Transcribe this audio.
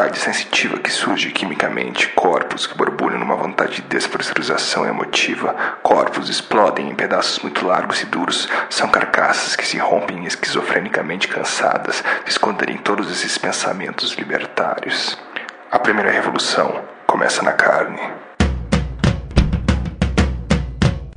vontade sensitiva que surge quimicamente, corpos que borbulham numa vontade de despressurização emotiva, corpos explodem em pedaços muito largos e duros, são carcaças que se rompem esquizofrenicamente cansadas de esconderem todos esses pensamentos libertários. A primeira revolução começa na carne.